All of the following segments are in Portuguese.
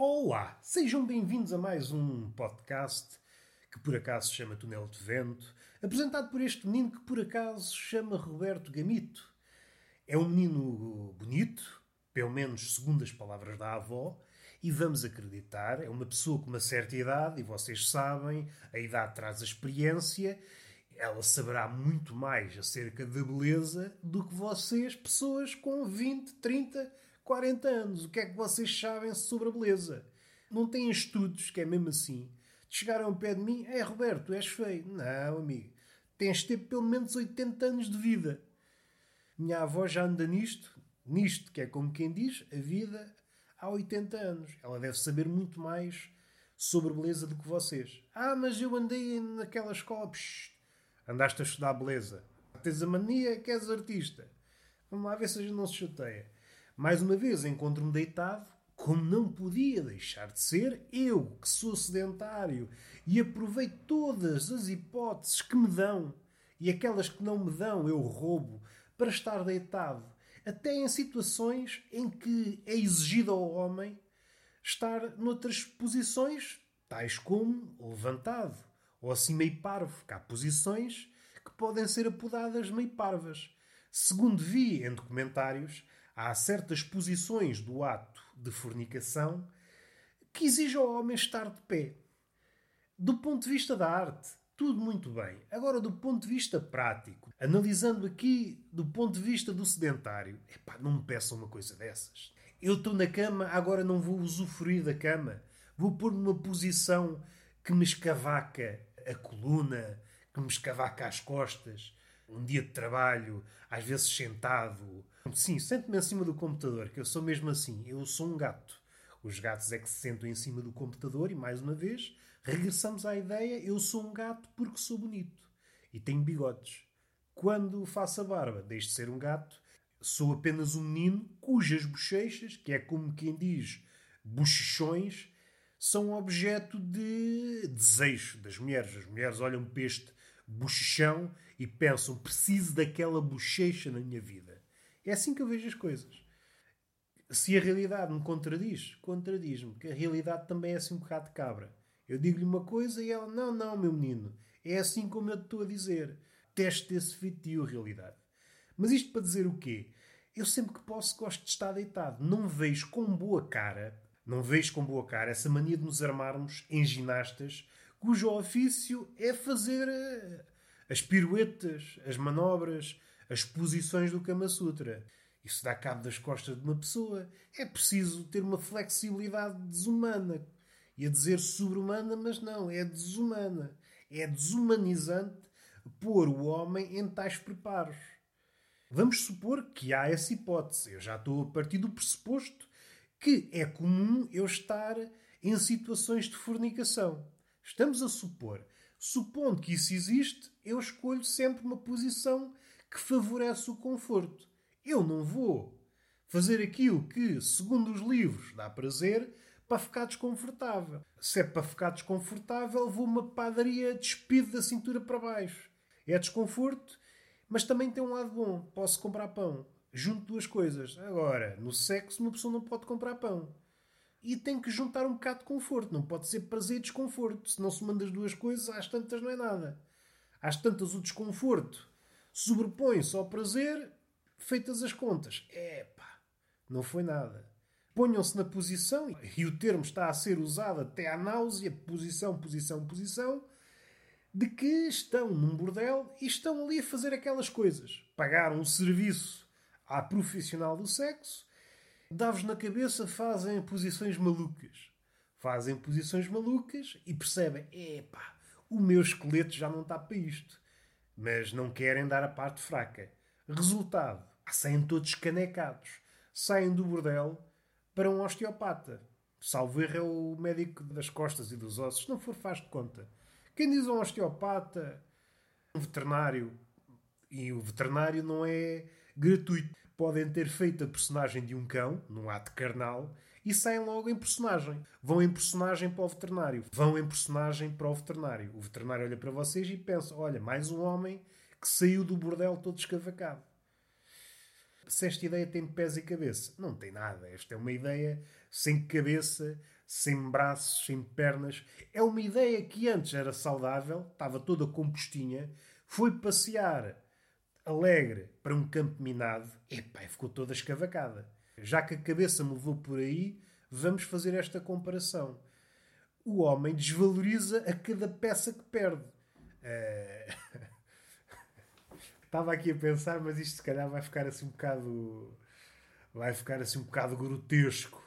Olá, sejam bem-vindos a mais um podcast que por acaso se chama Túnel de Vento, apresentado por este menino que por acaso se chama Roberto Gamito. É um menino bonito, pelo menos segundo as palavras da avó, e vamos acreditar, é uma pessoa com uma certa idade, e vocês sabem, a idade traz a experiência, ela saberá muito mais acerca da beleza do que vocês, pessoas com 20, 30, 40 anos. O que é que vocês sabem sobre a beleza? Não têm estudos, que é mesmo assim. Chegaram ao pé de mim, é Roberto, és feio. Não, amigo. Tens de ter pelo menos 80 anos de vida. Minha avó já anda nisto, nisto, que é como quem diz, a vida há 80 anos. Ela deve saber muito mais sobre beleza do que vocês. Ah, mas eu andei naquela escola. Psh, andaste a estudar beleza. Tens a mania que és artista. Vamos lá ver se a gente não se chateia. Mais uma vez encontro-me deitado, como não podia deixar de ser, eu que sou sedentário e aproveito todas as hipóteses que me dão e aquelas que não me dão eu roubo para estar deitado, até em situações em que é exigido ao homem estar noutras posições, tais como levantado ou assim meio parvo, que há posições que podem ser apodadas meio parvas. Segundo vi em documentários, há certas posições do ato de fornicação que exigem ao homem estar de pé. Do ponto de vista da arte, tudo muito bem. Agora, do ponto de vista prático, analisando aqui do ponto de vista do sedentário, epá, não me peçam uma coisa dessas. Eu estou na cama, agora não vou usufruir da cama. Vou pôr numa posição que me escavaca a coluna, que me escavaca as costas. Um dia de trabalho, às vezes sentado, Sim, sento-me acima do computador, que eu sou mesmo assim. Eu sou um gato. Os gatos é que se sentam em cima do computador e, mais uma vez, regressamos à ideia: eu sou um gato porque sou bonito e tenho bigodes. Quando faço a barba, deixo de ser um gato, sou apenas um menino cujas bochechas, que é como quem diz bochechões, são objeto de desejo das mulheres. As mulheres olham para este bochechão e pensam: preciso daquela bochecha na minha vida. É assim que eu vejo as coisas. Se a realidade me contradiz, contradiz-me, que a realidade também é assim um bocado de cabra. Eu digo-lhe uma coisa e ela, não, não, meu menino, é assim como eu estou a dizer. Teste esse feitio, realidade. Mas isto para dizer o quê? Eu sempre que posso gosto de estar deitado. Não vejo com boa cara, não vejo com boa cara essa mania de nos armarmos em ginastas cujo ofício é fazer eh, as piruetas, as manobras, as posições do Kama Sutra. Isso dá cabo das costas de uma pessoa. É preciso ter uma flexibilidade desumana. Ia dizer sobre-humana, mas não, é desumana. É desumanizante pôr o homem em tais preparos. Vamos supor que há essa hipótese. Eu já estou a partir do pressuposto que é comum eu estar em situações de fornicação. Estamos a supor. Supondo que isso existe, eu escolho sempre uma posição que favorece o conforto. Eu não vou fazer aquilo que, segundo os livros, dá prazer para ficar desconfortável. Se é para ficar desconfortável, vou uma padaria despido da cintura para baixo. É desconforto, mas também tem um lado bom. Posso comprar pão. Junto duas coisas. Agora, no sexo, uma pessoa não pode comprar pão. E tem que juntar um bocado de conforto. Não pode ser prazer e desconforto. Se não se manda as duas coisas, às tantas não é nada. Às tantas, o desconforto sobrepõe-se ao prazer, feitas as contas. Epá, não foi nada. Ponham-se na posição, e o termo está a ser usado até à náusea, posição, posição, posição, de que estão num bordel e estão ali a fazer aquelas coisas. Pagaram um serviço à profissional do sexo, dá-vos na cabeça, fazem posições malucas. Fazem posições malucas e percebem, epá, o meu esqueleto já não está para isto mas não querem dar a parte fraca. Resultado: saem todos canecados. Saem do bordel para um osteopata. Salvo erro é o médico das costas e dos ossos. Se não for, faz de conta. Quem diz um osteopata, um veterinário, e o veterinário não é gratuito. Podem ter feito a personagem de um cão, num ato carnal, e saem logo em personagem. Vão em personagem para o veterinário. Vão em personagem para o veterinário. O veterinário olha para vocês e pensa: olha, mais um homem que saiu do bordel todo escavacado. se esta ideia tem pés e cabeça. Não tem nada. Esta é uma ideia sem cabeça, sem braços, sem pernas. É uma ideia que antes era saudável, estava toda compostinha, foi passear alegre para um campo minado, epá, ficou toda escavacada. Já que a cabeça me levou por aí, vamos fazer esta comparação. O homem desvaloriza a cada peça que perde. É... Estava aqui a pensar, mas isto se calhar vai ficar assim um bocado. Vai ficar assim um bocado grotesco.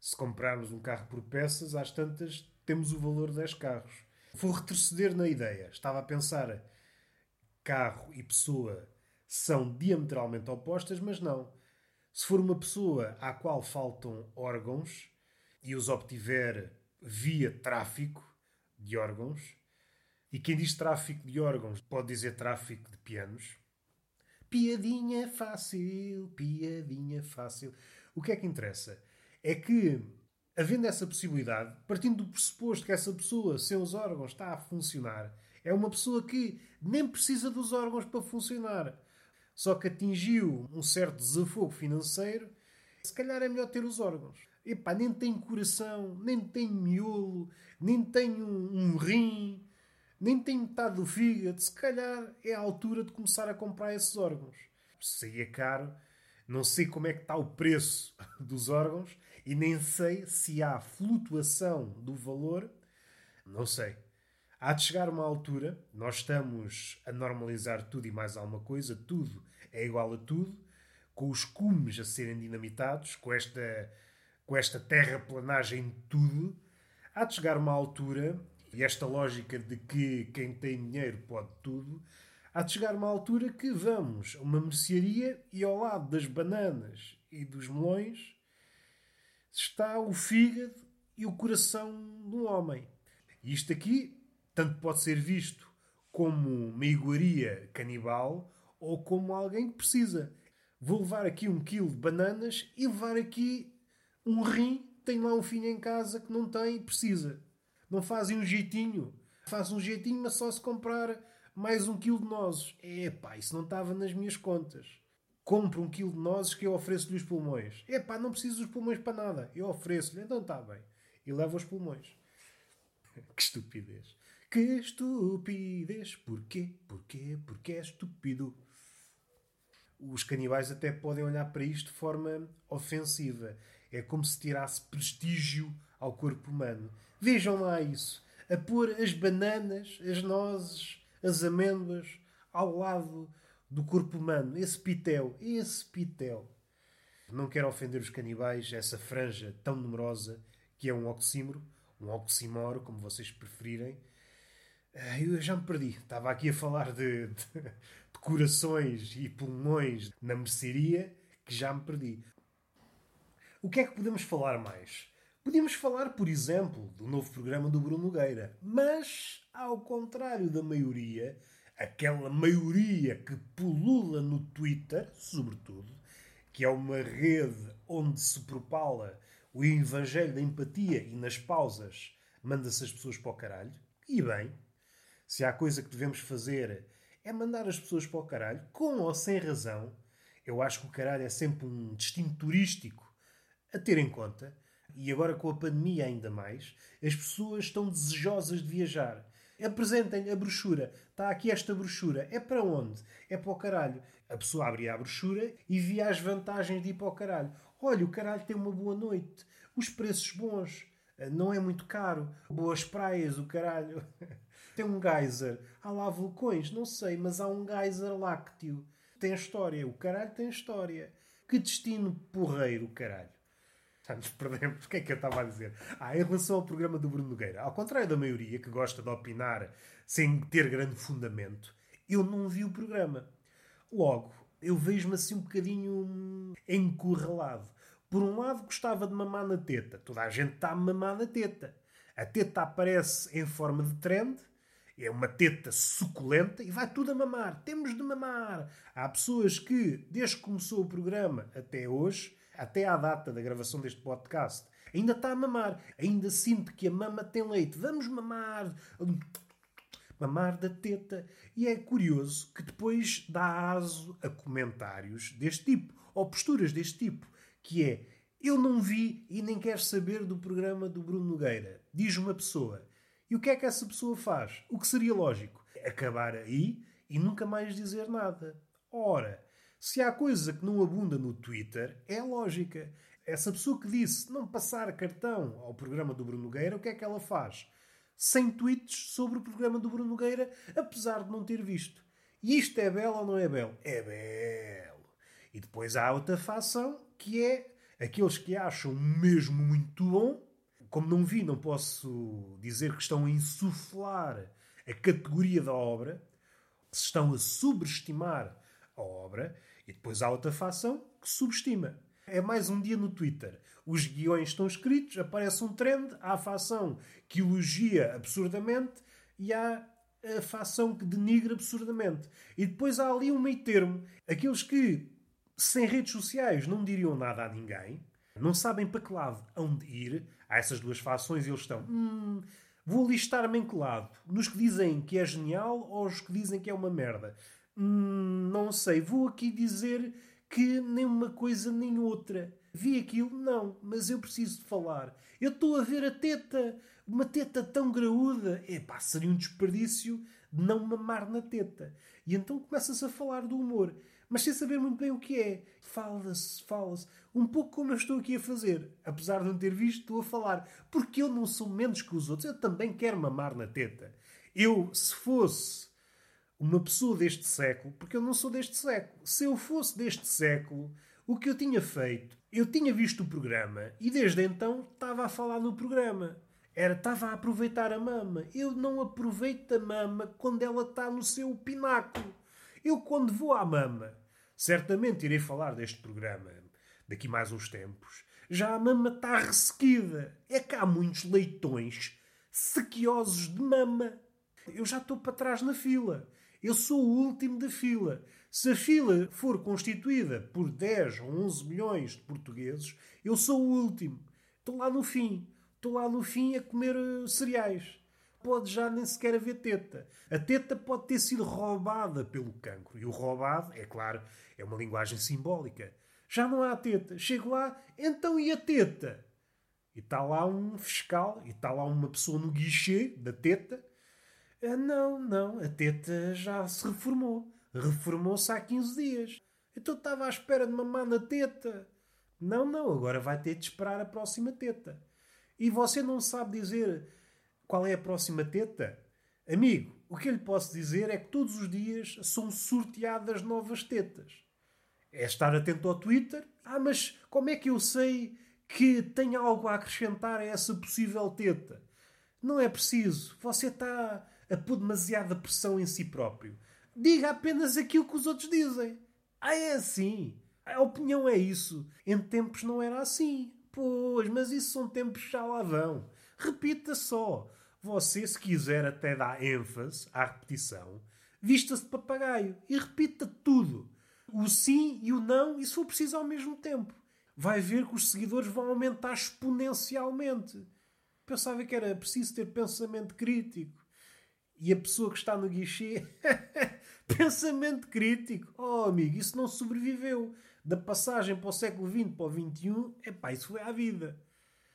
Se comprarmos um carro por peças, às tantas temos o valor de 10 carros. Vou retroceder na ideia. Estava a pensar carro e pessoa são diametralmente opostas, mas não. Se for uma pessoa à qual faltam órgãos e os obtiver via tráfico de órgãos, e quem diz tráfico de órgãos pode dizer tráfico de pianos. Piadinha fácil, piadinha fácil. O que é que interessa? É que, havendo essa possibilidade, partindo do pressuposto que essa pessoa, seus órgãos, está a funcionar, é uma pessoa que nem precisa dos órgãos para funcionar. Só que atingiu um certo desafogo financeiro, se calhar é melhor ter os órgãos. Epá, nem tem coração, nem tem miolo, nem tem um, um rim, nem tem metade do fígado, se calhar é a altura de começar a comprar esses órgãos. Se aí é caro, não sei como é que está o preço dos órgãos e nem sei se há flutuação do valor, não sei. Há de chegar uma altura, nós estamos a normalizar tudo e mais alguma coisa, tudo é igual a tudo, com os cumes a serem dinamitados, com esta, com esta terraplanagem de tudo, há de chegar uma altura e esta lógica de que quem tem dinheiro pode tudo, há de chegar uma altura que vamos a uma mercearia e ao lado das bananas e dos melões está o fígado e o coração do homem. E isto aqui tanto pode ser visto como uma iguaria canibal ou como alguém que precisa. Vou levar aqui um quilo de bananas e levar aqui um rim. Tem lá um filho em casa que não tem e precisa. Não fazem um jeitinho. Faz um jeitinho, mas só se comprar mais um quilo de nozes. Epá, isso não estava nas minhas contas. Compro um quilo de nozes que eu ofereço-lhe os pulmões. Epá, não preciso dos pulmões para nada. Eu ofereço-lhe, então está bem. E levo os pulmões. que estupidez. Que estupidez. Porquê? Porquê? Porque é estúpido. Os canibais até podem olhar para isto de forma ofensiva. É como se tirasse prestígio ao corpo humano. Vejam lá isso. A pôr as bananas, as nozes, as amêndoas ao lado do corpo humano. Esse pitel. Esse pitel. Não quero ofender os canibais, essa franja tão numerosa que é um oxímoro, um oximoro, como vocês preferirem. Ah, eu já me perdi. Estava aqui a falar de, de, de corações e pulmões na mercearia que já me perdi. O que é que podemos falar mais? Podíamos falar, por exemplo, do novo programa do Bruno Nogueira, mas, ao contrário da maioria, aquela maioria que pulula no Twitter, sobretudo, que é uma rede onde se propala o evangelho da empatia e nas pausas manda-se as pessoas para o caralho, e bem, se há coisa que devemos fazer é mandar as pessoas para o caralho, com ou sem razão, eu acho que o caralho é sempre um destino turístico a ter em conta e agora com a pandemia ainda mais, as pessoas estão desejosas de viajar. Apresentem a brochura. Está aqui esta brochura. É para onde? É para o caralho. A pessoa abria a brochura e via as vantagens de ir para o caralho. Olha, o caralho tem uma boa noite. Os preços bons. Não é muito caro. Boas praias, o caralho. tem um geyser. Há lá vulcões, não sei, mas há um geyser lácteo. Tem história. O caralho tem história. Que destino porreiro, caralho. Já nos perdemos. O que é que eu estava a dizer? Ah, em relação ao programa do Bruno Nogueira, ao contrário da maioria que gosta de opinar sem ter grande fundamento, eu não vi o programa. Logo, eu vejo-me assim um bocadinho encurralado. Por um lado, gostava de mamar na teta. Toda a gente está a mamar na teta. A teta aparece em forma de trend, é uma teta suculenta e vai tudo a mamar. Temos de mamar. Há pessoas que, desde que começou o programa até hoje, até à data da gravação deste podcast, ainda está a mamar. Ainda sinto que a mama tem leite. Vamos mamar. mamar da teta. E é curioso que depois dá aso a comentários deste tipo, ou posturas deste tipo, que é eu não vi e nem quero saber do programa do Bruno Nogueira. Diz uma pessoa. E o que é que essa pessoa faz? O que seria lógico? Acabar aí e nunca mais dizer nada. Ora, se há coisa que não abunda no Twitter, é lógica. Essa pessoa que disse não passar cartão ao programa do Bruno Nogueira, o que é que ela faz? Sem tweets sobre o programa do Bruno Nogueira, apesar de não ter visto. E isto é belo ou não é belo? É belo. E depois há outra facção que é aqueles que acham mesmo muito bom. Como não vi, não posso dizer que estão a insuflar a categoria da obra, se estão a subestimar a obra, e depois há outra facção que subestima. É mais um dia no Twitter. Os guiões estão escritos, aparece um trend, há a facção que elogia absurdamente e há a facção que denigra absurdamente. E depois há ali um meio termo. Aqueles que, sem redes sociais, não diriam nada a ninguém, não sabem para que lado hão de ir. Há essas duas fações e eles estão. Hum, vou listar-me em que lado? Nos que dizem que é genial ou os que dizem que é uma merda? Hum, não sei. Vou aqui dizer que nem uma coisa nem outra. Vi aquilo? Não, mas eu preciso de falar. Eu estou a ver a teta, uma teta tão graúda. Epá, seria um desperdício de não mamar na teta. E então começa-se a falar do humor, mas sem saber muito bem o que é. Fala-se, fala-se. Um pouco como eu estou aqui a fazer. Apesar de não ter visto, estou a falar. Porque eu não sou menos que os outros. Eu também quero mamar na teta. Eu, se fosse uma pessoa deste século, porque eu não sou deste século. Se eu fosse deste século, o que eu tinha feito, eu tinha visto o programa e desde então estava a falar no programa. Era, estava a aproveitar a mama. Eu não aproveito a mama quando ela está no seu pináculo. Eu, quando vou à mama, certamente irei falar deste programa daqui mais uns tempos. Já a mama está ressequida. É que há muitos leitões sequiosos de mama. Eu já estou para trás na fila. Eu sou o último da fila. Se a fila for constituída por 10 ou 11 milhões de portugueses, eu sou o último. Estou lá no fim. Estou lá no fim a comer uh, cereais. Pode já nem sequer haver teta. A teta pode ter sido roubada pelo cancro. E o roubado, é claro, é uma linguagem simbólica. Já não há teta. Chego lá, então e a teta? E está lá um fiscal, e está lá uma pessoa no guichê da teta, ah, não, não, a teta já se reformou. Reformou-se há 15 dias. Então estava à espera de mamar na teta. Não, não, agora vai ter de esperar a próxima teta. E você não sabe dizer qual é a próxima teta? Amigo, o que eu lhe posso dizer é que todos os dias são sorteadas novas tetas. É estar atento ao Twitter. Ah, mas como é que eu sei que tem algo a acrescentar a essa possível teta? Não é preciso. Você está a pôr demasiada pressão em si próprio. Diga apenas aquilo que os outros dizem. Ah, é assim. A opinião é isso. Em tempos não era assim. Pois, mas isso são tempos já lá vão. Repita só. Você, se quiser até dar ênfase à repetição, vista-se de papagaio e repita tudo. O sim e o não, e se for preciso ao mesmo tempo. Vai ver que os seguidores vão aumentar exponencialmente. Pensava que era preciso ter pensamento crítico. E a pessoa que está no guichê, pensamento crítico. Oh, amigo, isso não sobreviveu. Da passagem para o século XX para o XXI, epá, isso foi à vida.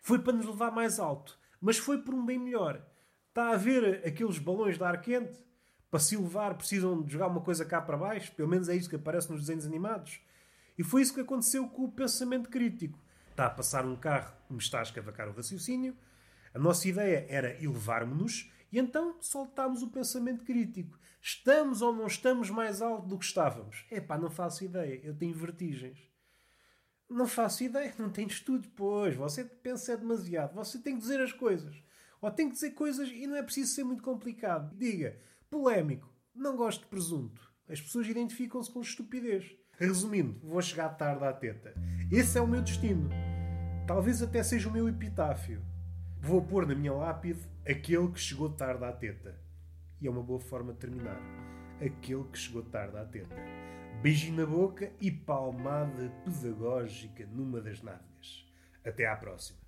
Foi para nos levar mais alto. Mas foi por um bem melhor. Está a ver aqueles balões de ar quente? Para se elevar precisam de jogar uma coisa cá para baixo. Pelo menos é isso que aparece nos desenhos animados. E foi isso que aconteceu com o pensamento crítico. Está a passar um carro me está a escavacar o raciocínio. A nossa ideia era elevarmos-nos e então soltámos o pensamento crítico. Estamos ou não estamos mais alto do que estávamos? Epá, não faço ideia. Eu tenho vertigens. Não faço ideia, não tenho estudo. Pois, você pensa demasiado. Você tem que dizer as coisas. Ou tem que dizer coisas e não é preciso ser muito complicado. Diga, polémico, não gosto de presunto. As pessoas identificam-se com estupidez. Resumindo, vou chegar tarde à teta. Esse é o meu destino. Talvez até seja o meu epitáfio. Vou pôr na minha lápide aquele que chegou tarde à teta. E é uma boa forma de terminar. Aquele que chegou tarde à teta. Beijinho na boca e palmada pedagógica numa das nádegas. Até à próxima.